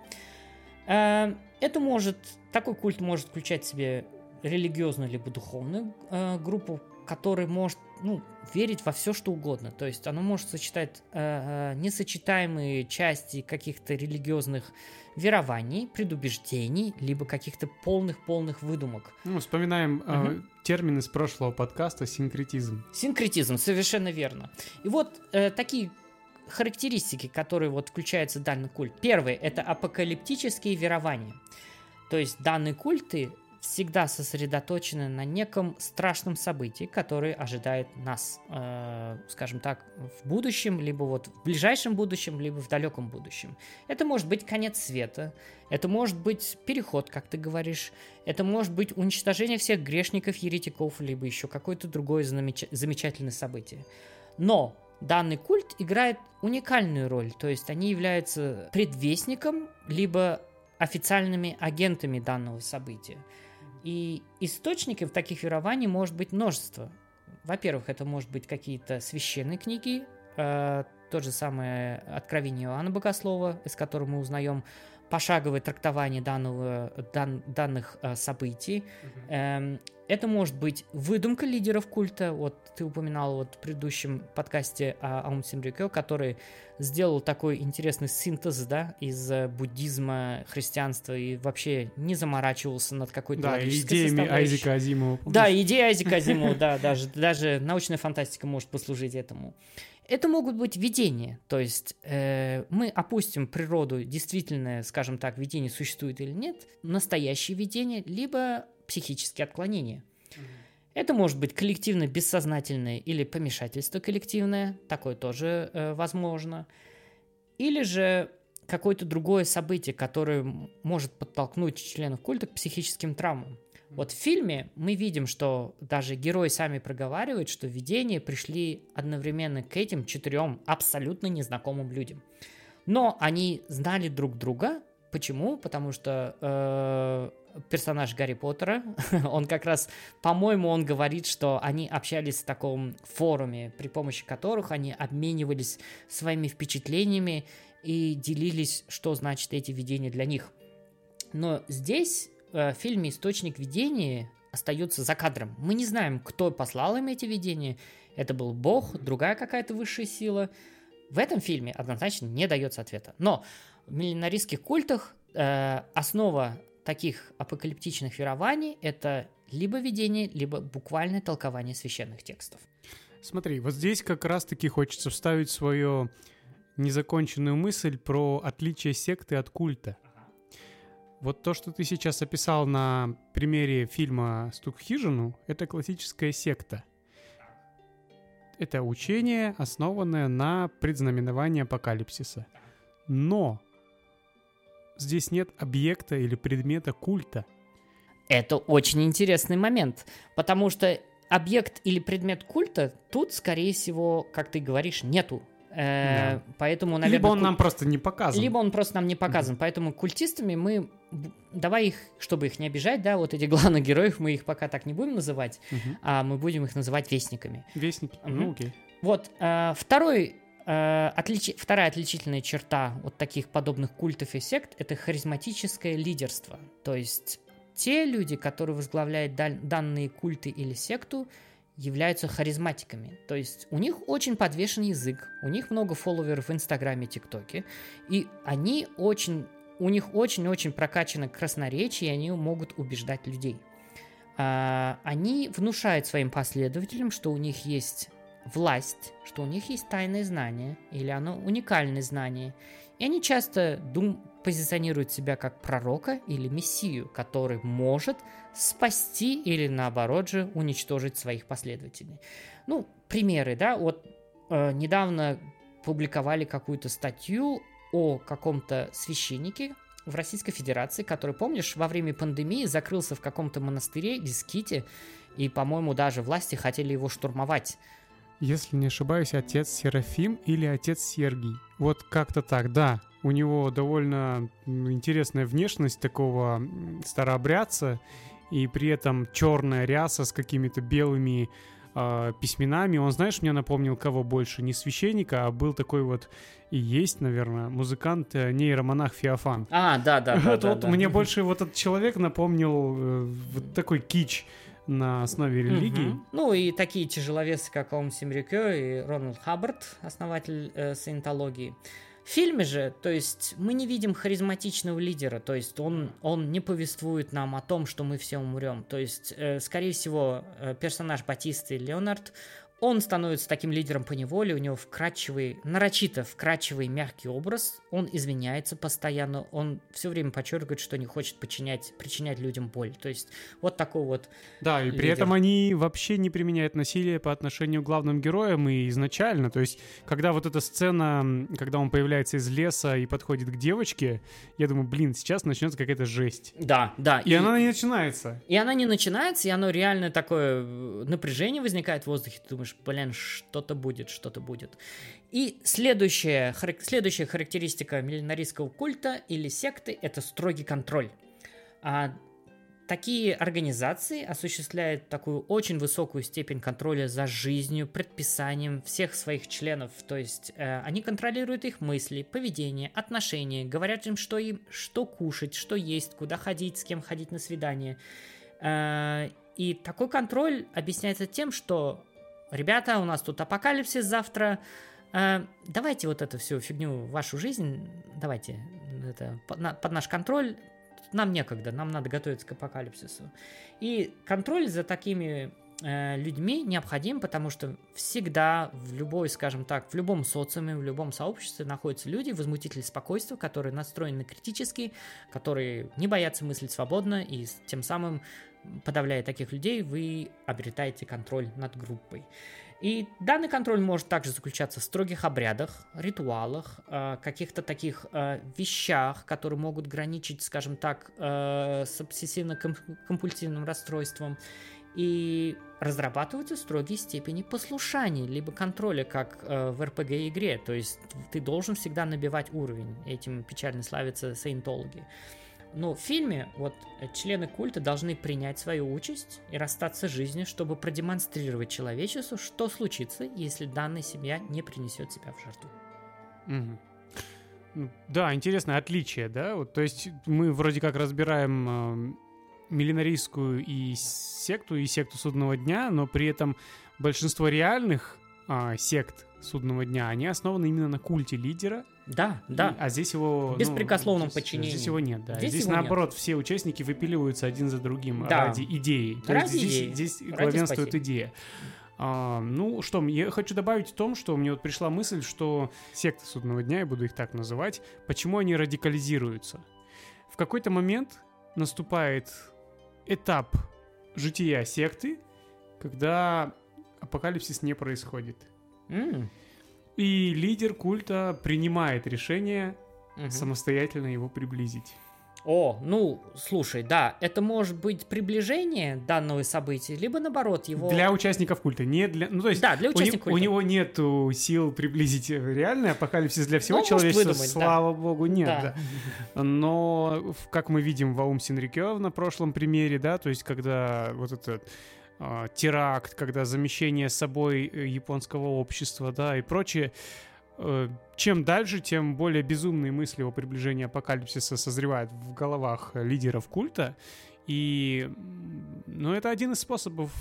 Э, Это может, такой культ может включать в себе религиозную либо духовную э, группу, которая может ну, верить во все, что угодно. То есть оно может сочетать э, э, несочетаемые части каких-то религиозных верований, предубеждений, либо каких-то полных-полных выдумок. Ну, вспоминаем э, Мгм. термин из прошлого подкаста синкретизм. Синкретизм, совершенно верно. И вот э, такие характеристики, которые вот включаются в данный культ. Первое – это апокалиптические верования. То есть данные культы всегда сосредоточены на неком страшном событии, которое ожидает нас, э, скажем так, в будущем, либо вот в ближайшем будущем, либо в далеком будущем. Это может быть конец света, это может быть переход, как ты говоришь, это может быть уничтожение всех грешников, еретиков, либо еще какое-то другое замеч- замечательное событие. Но данный культ играет уникальную роль, то есть они являются предвестником, либо официальными агентами данного события. И источников таких верований может быть множество. Во-первых, это может быть какие-то священные книги, э, то же самое Откровение Иоанна Богослова, из которого мы узнаем пошаговое трактование данного, дан- данных э, событий. Эм, это может быть выдумка лидеров культа. Вот ты упоминал вот в предыдущем подкасте о Аум Симрикё, который сделал такой интересный синтез, да, из э, буддизма, христианства и вообще не заморачивался над какой-то Да, идеями. Айзека Азимова. Да, идея Айзека Азимова, да, даже, даже научная фантастика может послужить этому. Это могут быть видения, то есть э, мы опустим природу, действительно, скажем так, видение существует или нет, настоящее видение, либо психические отклонения. Это может быть коллективно бессознательное или помешательство коллективное, такое тоже э, возможно. Или же какое-то другое событие, которое может подтолкнуть членов культа к психическим травмам. Вот в фильме мы видим, что даже герои сами проговаривают, что видения пришли одновременно к этим четырем абсолютно незнакомым людям. Но они знали друг друга. Почему? Потому что э, персонаж Гарри Поттера, он как раз, по-моему, он говорит, что они общались в таком форуме, при помощи которых они обменивались своими впечатлениями и делились, что значит эти видения для них. Но здесь э, фильме «Источник видения» остается за кадром. Мы не знаем, кто послал им эти видения. Это был Бог, другая какая-то высшая сила. В этом фильме однозначно не дается ответа. Но в миллинаристских культах э, основа таких апокалиптичных верований – это либо видение, либо буквальное толкование священных текстов. Смотри, вот здесь как раз-таки хочется вставить свою незаконченную мысль про отличие секты от культа. Вот то, что ты сейчас описал на примере фильма «Стук в хижину», это классическая секта. Это учение, основанное на предзнаменовании апокалипсиса. Но здесь нет объекта или предмета культа. Это очень интересный момент, потому что объект или предмет культа тут, скорее всего, как ты говоришь, нету. Э, Да. Поэтому, наверное, Либо он куль- нам просто не показан. Либо он просто нам не показан. Поэтому культистами мы... Давай их, чтобы их не обижать, да, вот эти главных героев, мы их пока так не будем называть, Мгм. а мы будем их называть вестниками. Вестники. Мгм. Ну, окей. Вот, э, второй, э, отличи- вторая отличительная черта вот таких подобных культов и сект – это харизматическое лидерство. То есть те люди, которые возглавляют даль- данные культы или секту, являются харизматиками. То есть у них очень подвешен язык, у них много фолловеров в Инстаграме, ТикТоке, и они очень, у них очень-очень прокачано красноречие, и они могут убеждать людей. А, они внушают своим последователям, что у них есть власть, что у них есть тайное знание, или оно уникальное знание. И они часто дум- позиционируют себя как пророка или мессию, который может спасти или наоборот же уничтожить своих последователей. Ну, примеры, да, вот э, недавно публиковали какую-то статью о каком-то священнике в Российской Федерации, который, помнишь, во время пандемии закрылся в каком-то монастыре или ските, и, по-моему, даже власти хотели его штурмовать. Если не ошибаюсь, отец Серафим или отец Сергий. Вот как-то так, да. У него довольно интересная внешность такого старообрядца, и при этом черная ряса с какими-то белыми э, письменами. Он, знаешь, мне напомнил кого больше? Не священника, а был такой вот и есть, наверное, музыкант, э, нейромонах Феофан. А, да, да, Вот, вот мне больше вот этот человек напомнил э, вот такой кич на основе религии. Мгм. Ну и такие тяжеловесы, как Ом Симрюкё и Рональд Хаббард, основатель э, саентологии. В фильме же, то есть мы не видим харизматичного лидера, то есть он, он не повествует нам о том, что мы все умрем. То есть, э, скорее всего, э, персонаж Батисты Леонард, он становится таким лидером по неволе, у него вкрадчивый, нарочито вкрадчивый мягкий образ, он извиняется постоянно, он все время подчеркивает, что не хочет подчинять, причинять людям боль. То есть вот такой вот Да, и при лидер. этом они вообще не применяют насилие по отношению к главным героям и изначально. То есть, когда вот эта сцена, когда он появляется из леса и подходит к девочке, я думаю, блин, сейчас начнется какая-то жесть. Да, да. И, она не начинается. И она не начинается, и оно реально такое э, напряжение возникает в воздухе. Ты думаешь, блин, что-то будет, что-то будет. И следующая, харак- следующая характеристика миллинаристского культа или секты – это строгий контроль. А такие организации осуществляют такую очень высокую степень контроля за жизнью, предписанием всех своих членов. То есть э, они контролируют их мысли, поведение, отношения, говорят им, что им, что кушать, что есть, куда ходить, с кем ходить на свидание. Э, И такой контроль объясняется тем, что ребята, у нас тут апокалипсис завтра, э, давайте вот эту всю фигню, вашу жизнь, давайте это, под, на- под наш контроль, нам некогда, нам надо готовиться к апокалипсису. И контроль за такими э, людьми необходим, потому что всегда в любой, скажем так, в любом социуме, в любом сообществе находятся люди, возмутители спокойствия, которые настроены критически, которые не боятся мыслить свободно, и тем самым, подавляя таких людей, вы обретаете контроль над группой. И данный контроль может также заключаться в строгих обрядах, ритуалах, э, каких-то таких э, вещах, которые могут граничить, скажем так, э, с обсессивно-компульсивным расстройством. И разрабатываются строгие степени послушания, либо контроля, как э, в RPG-игре. То есть ты должен всегда набивать уровень. Этим печально славятся саентологи. Но в фильме вот члены культа должны принять свою участь и расстаться с жизнью, чтобы продемонстрировать человечеству, что случится, если данная семья не принесет себя в жертву. Ну, Да, интересное отличие, да? Вот, то есть мы вроде как разбираем эм, миллинарийскую и секту, и секту судного дня, но при этом большинство реальных а, сект судного дня, они основаны именно на культе лидера. Да, И- да. а здесь его... Беспрекословном здесь- подчинении. Здесь его нет, да. Здесь Здесь, его нет. наоборот, все участники выпиливаются один за другим Да. ради идеи. То Ради есть здесь, идеи, здесь ради главенствует спасения. идея. А, ну что, я хочу добавить в том, что мне вот пришла мысль, что секты судного дня, я буду их так называть, почему они радикализируются. В какой-то момент наступает этап жития секты, когда апокалипсис не происходит. М, И лидер культа принимает решение мгм. самостоятельно его приблизить. О, ну, слушай, да, это может быть приближение данного события, либо наоборот его... Для участников культа, не для... Ну, то есть Да, для у, участников у культа. него нету сил приблизить реальный апокалипсис для всего Ну, человечества, выдумать, да. слава богу, нет. Да. да. Но, как мы видим в Аум Синрикё на прошлом примере, да, то есть когда вот этот а, теракт, когда замещение собой э, японского общества, да, и прочее, э, чем дальше, тем более безумные мысли о приближении апокалипсиса созревают в головах лидеров культа. И, ну, это один из способов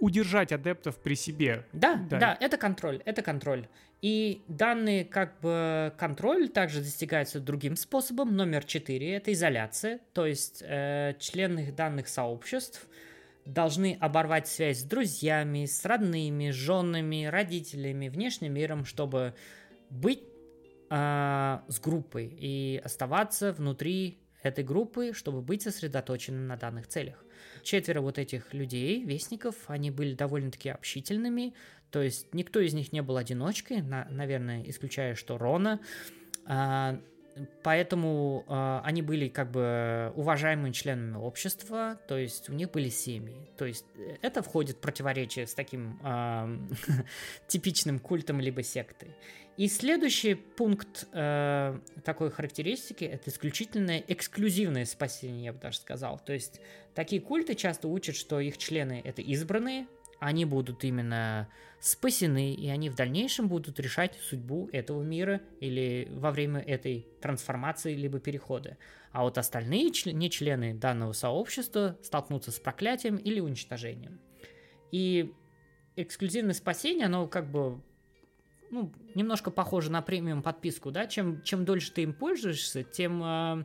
удержать адептов при себе. Да, Да. да, это контроль, это контроль. И данный как бы контроль также достигается другим способом. Номер четыре – это изоляция. То есть э, члены данных сообществ должны оборвать связь с друзьями, с родными, с женами, родителями, внешним миром, чтобы быть а, с группой и оставаться внутри этой группы, чтобы быть сосредоточенным на данных целях. Четверо вот этих людей, вестников, они были довольно-таки общительными, то есть никто из них не был одиночкой, на- наверное, исключая, что Рона. А, Поэтому а, они были как бы уважаемыми членами общества, то есть у них были семьи. То есть э, это входит в противоречие с таким ам, типичным культом либо сектой. И следующий пункт э, такой характеристики это исключительное эксклюзивное спасение, я бы даже сказал. То есть такие культы часто учат, что их члены это избранные, они будут именно спасены, и они в дальнейшем будут решать судьбу этого мира или во время этой трансформации либо перехода. А вот остальные член- не члены данного сообщества столкнутся с проклятием или уничтожением. И эксклюзивное спасение, оно как бы ну, немножко похоже на премиум подписку, да, чем, чем дольше ты им пользуешься, тем, э,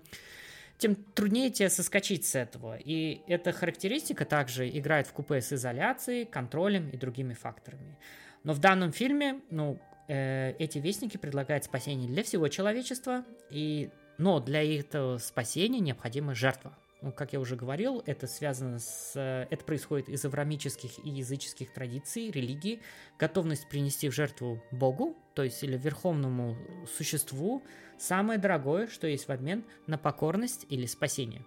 тем труднее тебе соскочить с этого. И эта характеристика также играет в купе с изоляцией, контролем и другими факторами. Но в данном фильме, ну, э, эти вестники предлагают спасение для всего человечества, и, но для этого спасения необходима жертва. Ну, как я уже говорил, это связано с... Это происходит из аврамических и языческих традиций, религии, готовность принести в жертву Богу, то есть или верховному существу, самое дорогое, что есть в обмен на покорность или спасение.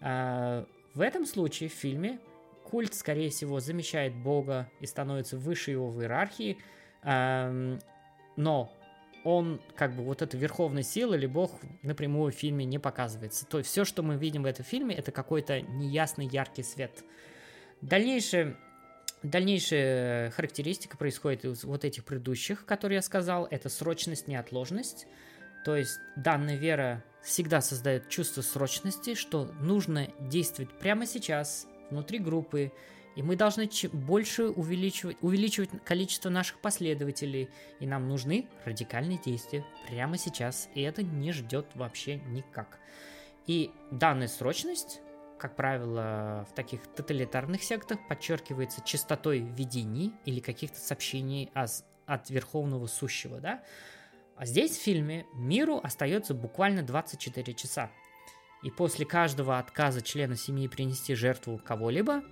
А, в этом случае в фильме культ, скорее всего, замещает Бога и становится выше его в иерархии, но он, как бы, вот эта верховная сила или Бог напрямую в фильме не показывается. То есть все, что мы видим в этом фильме, это какой-то неясный яркий свет. Дальнейшее Дальнейшая характеристика происходит из вот этих предыдущих, которые я сказал. Это срочность, неотложность. То есть данная вера всегда создает чувство срочности, что нужно действовать прямо сейчас, внутри группы, и мы должны больше увеличивать, увеличивать количество наших последователей, и нам нужны радикальные действия прямо сейчас, и это не ждет вообще никак. И данная срочность, как правило, в таких тоталитарных сектах подчеркивается частотой видений или каких-то сообщений от, от Верховного Сущего, да? А здесь в фильме миру остается буквально 24 часа. И после каждого отказа члена семьи принести жертву кого-либо,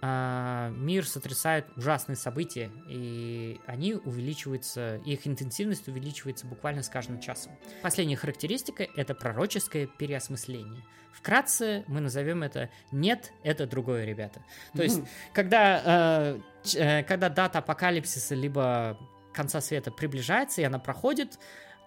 а, мир сотрясает ужасные события, и они увеличиваются, их интенсивность увеличивается буквально с каждым часом. Последняя характеристика — это пророческое переосмысление. Вкратце мы назовем это «нет, это другое, ребята». То есть, когда, э, э, когда дата апокалипсиса либо конца света приближается, и она проходит,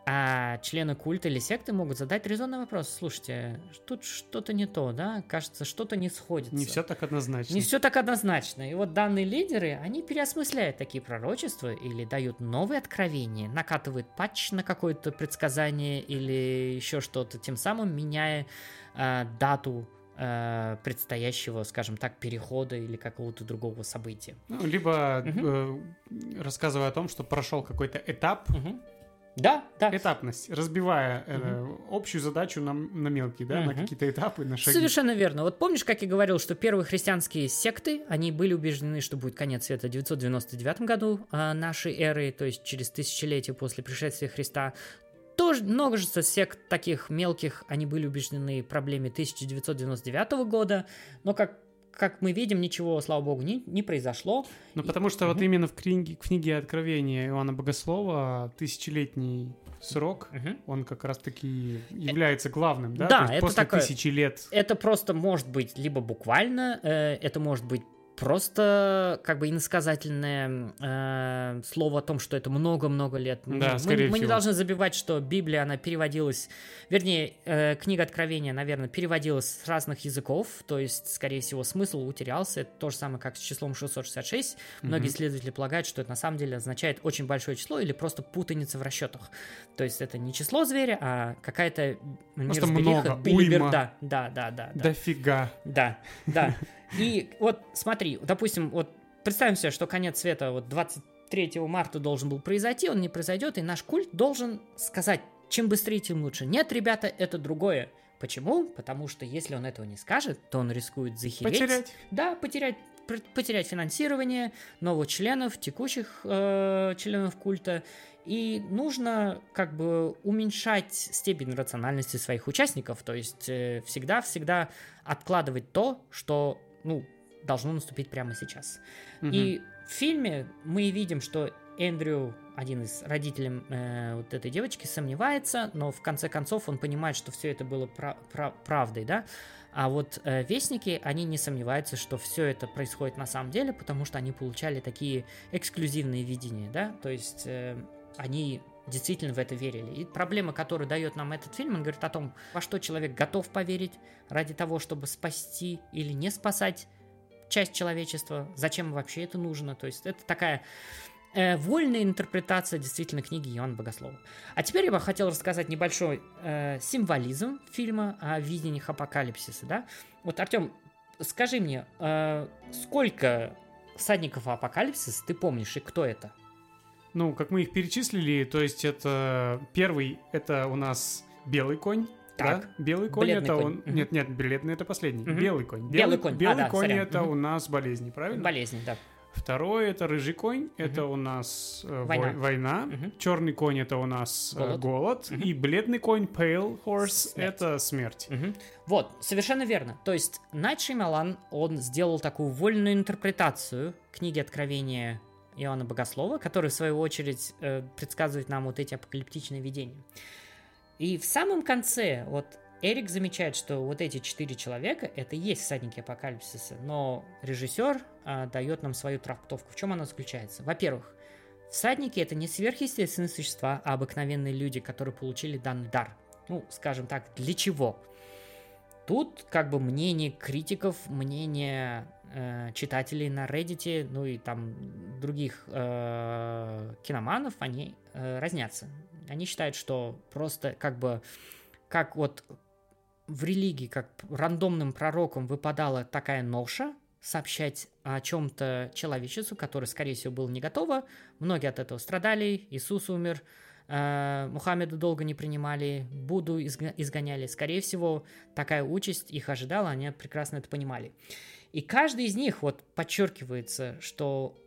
а члены культа или секты могут задать резонный вопрос. Слушайте, тут что-то не то, да? Кажется, что-то не сходится. Не все так однозначно. Не все так однозначно. И вот данные лидеры, они переосмысляют такие пророчества или дают новые откровения, накатывают патч на какое-то предсказание или еще что-то, тем самым меняя э, дату э, предстоящего, скажем так, перехода или какого-то другого события. Ну, либо э, рассказывая о том, что прошел какой-то этап, Мгм. Да, да. этапность, разбивая э, общую задачу на, на мелкие, да, на Мгм. какие-то этапы, на шаги. Совершенно верно. Вот помнишь, как я говорил, что первые христианские секты, они были убеждены, что будет конец света в 999 году а, нашей эры, то есть через тысячелетие после пришествия Христа. Тоже множество сект таких мелких, они были убеждены в проблеме 1999 года, но как как мы видим, ничего, слава богу, не, не произошло. Ну, потому что вот именно в книге, в книге Откровения Иоанна Богослова тысячелетний срок, он как раз-таки является главным, да? Да, То есть это после такое- тысячи лет. Это просто может быть либо буквально, э, это может быть просто как бы иносказательное э, слово о том, что это много-много лет. Да, мы, скорее мы не всего. должны забивать, что Библия, она переводилась, вернее, э, книга Откровения, наверное, переводилась с разных языков, то есть, скорее всего, смысл утерялся. Это то же самое, как с числом 666. Многие исследователи полагают, что это на самом деле означает очень большое число или просто путаница в расчетах. То есть это не число зверя, а какая-то Просто неразбериха, много, билиберда. Да, да, да, да. Дофига. Да, да. И вот смотри, допустим, вот представим себе, что конец света вот 23 марта должен был произойти, он не произойдет, и наш культ должен сказать, чем быстрее, тем лучше. Нет, ребята, это другое. Почему? Потому что если он этого не скажет, то он рискует захереть. Потерять. Да, потерять, потерять финансирование новых членов, текущих э, членов культа. И нужно как бы уменьшать степень рациональности своих участников. То есть э, всегда-всегда откладывать то, что ну, должно наступить прямо сейчас. И в фильме мы видим, что Эндрю, один из родителей э, вот этой девочки, сомневается, но в конце концов он понимает, что все это было пра- пра- правдой, да. А вот э, вестники, они не сомневаются, что все это происходит на самом деле, потому что они получали такие эксклюзивные видения, да, то есть э, они действительно в это верили. И проблема, которую дает нам этот фильм, он говорит о том, во что человек готов поверить ради того, чтобы спасти или не спасать часть человечества, зачем вообще это нужно. То есть это такая э, вольная интерпретация действительно книги Иоанна Богослова. А теперь я бы хотел рассказать небольшой э, символизм фильма о видениях апокалипсиса. Да? Вот, Артем, скажи мне, э, сколько всадников апокалипсиса ты помнишь и кто это? Ну, как мы их перечислили, то есть это первый, это у нас белый конь. Так. да? Белый конь Бледный это конь. он. Нет, нет, бледный это последний. Мгм. Белый конь. Белый конь. А, Белый да, конь сорян. это Мгм. у нас болезни, правильно? Болезни, да. Второй это рыжий конь, это у нас э, Война. вой- война. Мгм. Черный конь это у нас э, Голод. голод. Мгм. И бледный конь pale horse Смерть. это смерть. Мгм. Вот, совершенно верно. То есть Найт Шеймалан, он сделал такую вольную интерпретацию книги Откровения Иоанна Богослова, который, в свою очередь, э, предсказывает нам вот эти апокалиптичные видения. И в самом конце, вот Эрик замечает, что вот эти четыре человека — это и есть всадники апокалипсиса, но режиссер а, дает нам свою трактовку. В чем она заключается? Во-первых, всадники — это не сверхъестественные существа, а обыкновенные люди, которые получили данный дар. Ну, скажем так, для чего? Тут как бы мнение критиков, мнение э, читателей на Reddit, ну и там других э, киноманов, они э, разнятся. Они считают, что просто как бы как вот в религии, как рандомным пророкам выпадала такая ноша сообщать о чем-то человечеству, которое, скорее всего, было не готово. Многие от этого страдали, Иисус умер, э, Мухаммеда долго не принимали, Будду изгоняли. Скорее всего, такая участь их ожидала, они прекрасно это понимали. И каждый из них, вот подчеркивается, что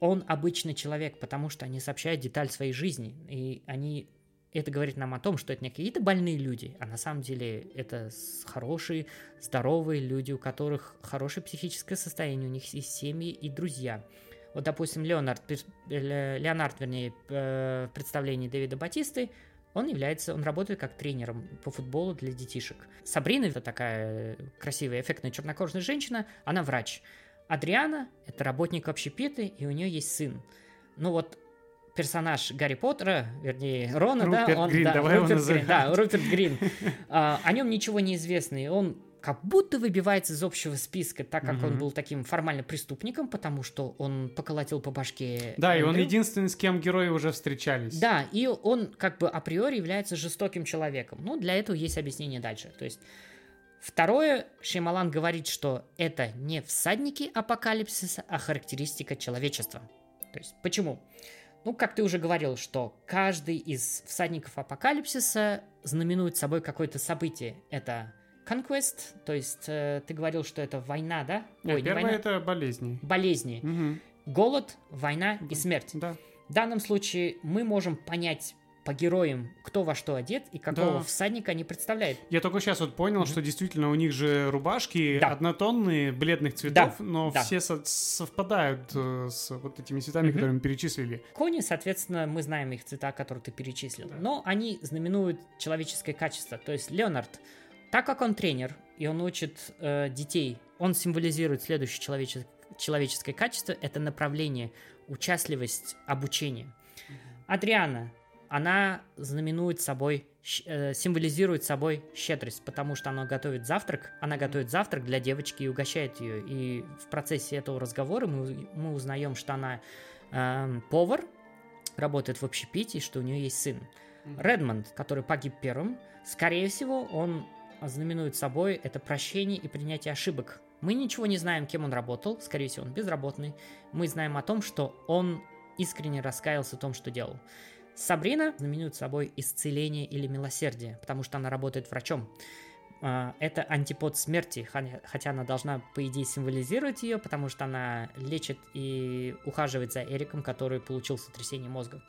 он обычный человек, потому что они сообщают деталь своей жизни, и они это говорит нам о том, что это не какие-то больные люди, а на самом деле это хорошие, здоровые люди, у которых хорошее психическое состояние, у них есть семьи и друзья. Вот, допустим, Леонард, Леонард, вернее, в представлении Дэвида Батисты, он является, он работает как тренером по футболу для детишек. Сабрина, это такая красивая, эффектная чернокожая женщина, она врач. Адриана – это работник общепиты, и у нее есть сын. Ну вот персонаж Гарри Поттера, вернее, Рона, Руперт да, он, Грин, да, давай его Руперт назовем. Грин, да, Руперт Грин. А, о нем ничего не известно, и он как будто выбивается из общего списка, так как он Мгм. был таким формально преступником, потому что он поколотил по башке. Да, и он Эндрю. единственный, с кем герои уже встречались. Да, и он как бы априори является жестоким человеком. Ну, для этого есть объяснение дальше. То есть, второе, Шеймалан говорит, что это не всадники апокалипсиса, а характеристика человечества. То есть, почему? Ну, как ты уже говорил, что каждый из всадников апокалипсиса знаменует собой какое-то событие. Это conquest, то есть э, ты говорил, что это война, да? Нет, Ой, не первое война, это болезни. болезни. Мгм. Голод, война и смерть. Да. В данном случае мы можем понять по героям, кто во что одет и какого Да. всадника они представляют. Я только сейчас вот понял, что действительно у них же рубашки Да. однотонные, бледных цветов, Да, но да. все со- совпадают э, с вот этими цветами, Мгм. которые мы перечислили. Кони, соответственно, мы знаем их цвета, которые ты перечислил. Но они знаменуют человеческое качество. То есть Леонард, так как он тренер, и он учит э, детей, он символизирует следующее человече- человеческое качество, это направление, участливость, обучение. Адриана, она знаменует собой, э, символизирует собой щедрость, потому что она готовит завтрак, она готовит завтрак для девочки и угощает ее. И в процессе этого разговора мы, мы узнаем, что она эм, повар, работает в общепите, и что у нее есть сын. Редмонд, который погиб первым, скорее всего, он знаменует собой это прощение и принятие ошибок. Мы ничего не знаем, кем он работал, скорее всего, он безработный. Мы знаем о том, что он искренне раскаялся в том, что делал. Сабрина знаменует собой исцеление или милосердие, потому что она работает врачом. А, Это антипод смерти, хотя она должна, по идее, символизировать ее, потому что она лечит и ухаживает за Эриком, который получил сотрясение мозга.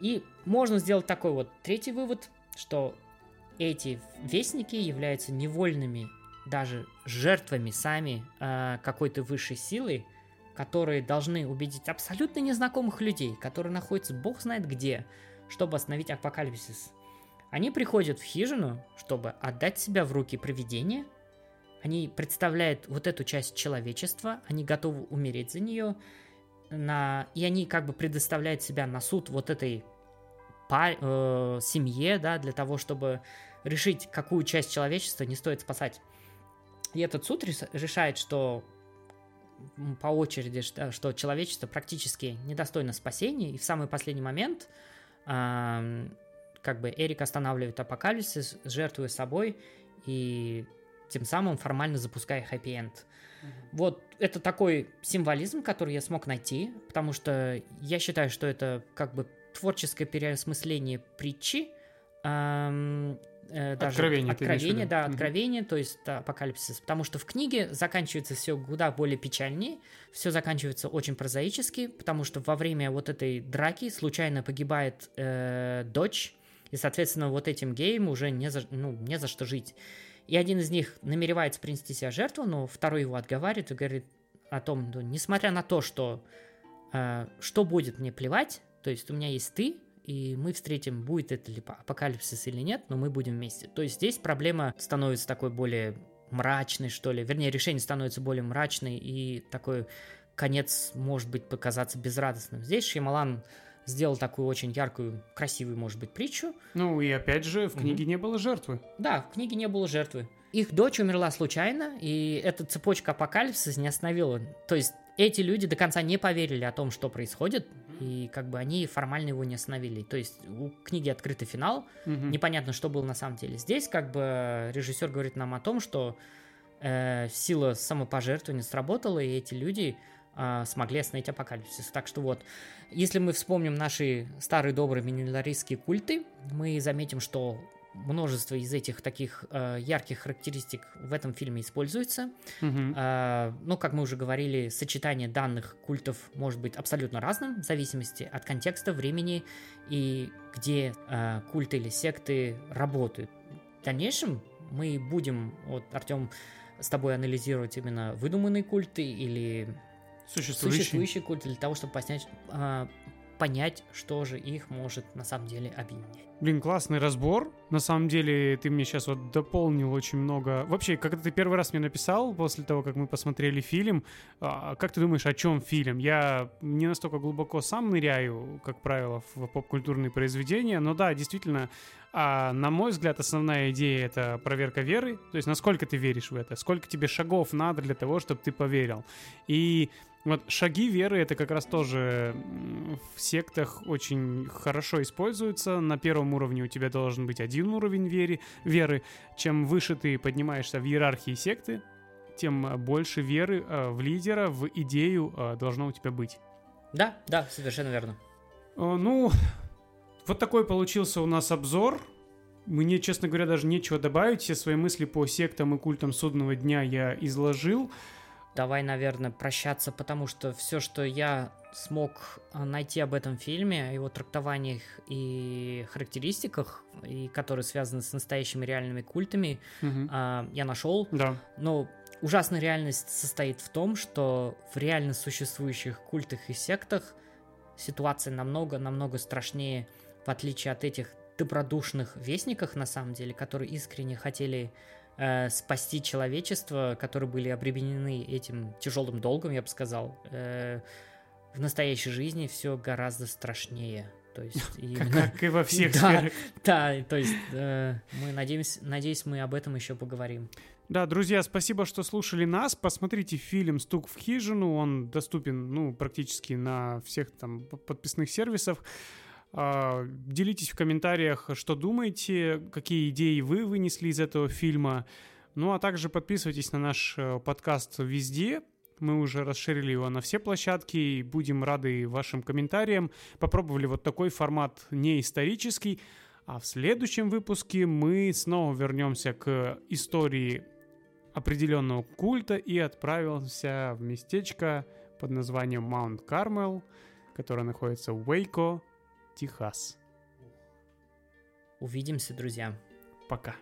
И можно сделать такой вот третий вывод, что эти вестники являются невольными даже жертвами сами э, какой-то высшей силы, которые должны убедить абсолютно незнакомых людей, которые находятся бог знает где, чтобы остановить апокалипсис. Они приходят в хижину, чтобы отдать себя в руки провидения. Они представляют вот эту часть человечества, они готовы умереть за нее, на... и они как бы предоставляют себя на суд вот этой па- э, семье, да, для того, чтобы решить, какую часть человечества не стоит спасать. И этот суд решает, что по очереди, что, человечество практически недостойно спасения, и в самый последний момент ам, как бы Эрик останавливает апокалипсис, жертвуя собой и тем самым формально запуская хэппи-энд. Вот это такой символизм, который я смог найти, потому что я считаю, что это как бы творческое переосмысление притчи, ам, э, даже Откровение откровение, да, Мгм. откровение, то есть да, апокалипсис, потому что в книге заканчивается все куда более печальнее, все заканчивается очень прозаически, потому что во время вот этой драки случайно погибает э, дочь, и, соответственно, вот этим геям уже не за, ну, не за что жить. И один из них намеревается принести себя жертву, но второй его отговаривает и говорит о том, ну, несмотря на то, что э, что будет, мне плевать, то есть у меня есть ты, и мы встретим, будет это ли апокалипсис или нет, но мы будем вместе. То есть здесь проблема становится такой более мрачной, что ли. Вернее, решение становится более мрачной, и такой конец может быть показаться безрадостным. Здесь Шеймалан сделал такую очень яркую, красивую, может быть, притчу. Ну и опять же, в книге не было жертвы. Да, в книге не было жертвы. Их дочь умерла случайно, и эта цепочка апокалипсиса не остановила. То есть эти люди до конца не поверили о том, что происходит, и как бы они формально его не остановили. То есть у книги открытый финал, Мгм. непонятно, что было на самом деле. Здесь как бы режиссер говорит нам о том, что э, сила самопожертвования сработала, и эти люди э, смогли остановить апокалипсис. Так что вот, если мы вспомним наши старые добрые минималистские культы, мы заметим, что множество из этих таких э, ярких характеристик в этом фильме используется. Мгм. Э, ну, как мы уже говорили, сочетание данных культов может быть абсолютно разным в зависимости от контекста, времени и где э, культы или секты работают. В дальнейшем мы будем, вот, Артем, с тобой анализировать именно выдуманные культы или Существующий. существующие культы для того, чтобы понять, а, понять, что же их может на самом деле объединять. Блин, классный разбор. На самом деле, ты мне сейчас вот дополнил очень много. Вообще, когда ты первый раз мне написал, после того, как мы посмотрели фильм, а, как ты думаешь, о чем фильм? Я не настолько глубоко сам ныряю, как правило, в поп-культурные произведения, но да, действительно, а, на мой взгляд, основная идея — это проверка веры, то есть насколько ты веришь в это, сколько тебе шагов надо для того, чтобы ты поверил. И вот шаги веры это как раз тоже в сектах очень хорошо используются. На первом уровне у тебя должен быть один уровень веры, веры. Чем выше ты поднимаешься в иерархии секты, тем э, больше веры э, в лидера, в идею э, должно у тебя быть. Да, да, совершенно верно. Ну, вот такой получился у нас обзор. Мне, честно говоря, даже нечего добавить. Все свои мысли по сектам и культам судного дня я изложил. Давай, наверное, прощаться, потому что все, что я смог а, найти об этом фильме, о его трактованиях и характеристиках, и которые связаны с настоящими реальными культами, а, я нашел. Да. Но ужасная реальность состоит в том, что в реально существующих культах и сектах ситуация намного-намного страшнее, в отличие от этих добродушных вестниках, на самом деле, которые искренне хотели э, спасти человечество, которые были обременены этим тяжелым долгом, я бы сказал. Э, в настоящей жизни все гораздо страшнее. То есть Как, именно- как и во всех Да. сферах. Да, то есть э, мы надеемся, надеюсь, мы об этом еще поговорим. Да, друзья, спасибо, что слушали нас. Посмотрите фильм «Стук в хижину». Он доступен, ну, практически на всех там подписных сервисах. А, Делитесь в комментариях, что думаете, какие идеи вы вынесли из этого фильма. Ну, а также подписывайтесь на наш э, подкаст везде. Мы уже расширили его на все площадки и будем рады вашим комментариям. Попробовали вот такой формат не исторический. А в следующем выпуске мы снова вернемся к истории определенного культа и отправимся в местечко под названием Маунт Кармел, которое находится в Уэйко, Техас. Увидимся, друзья. Пока.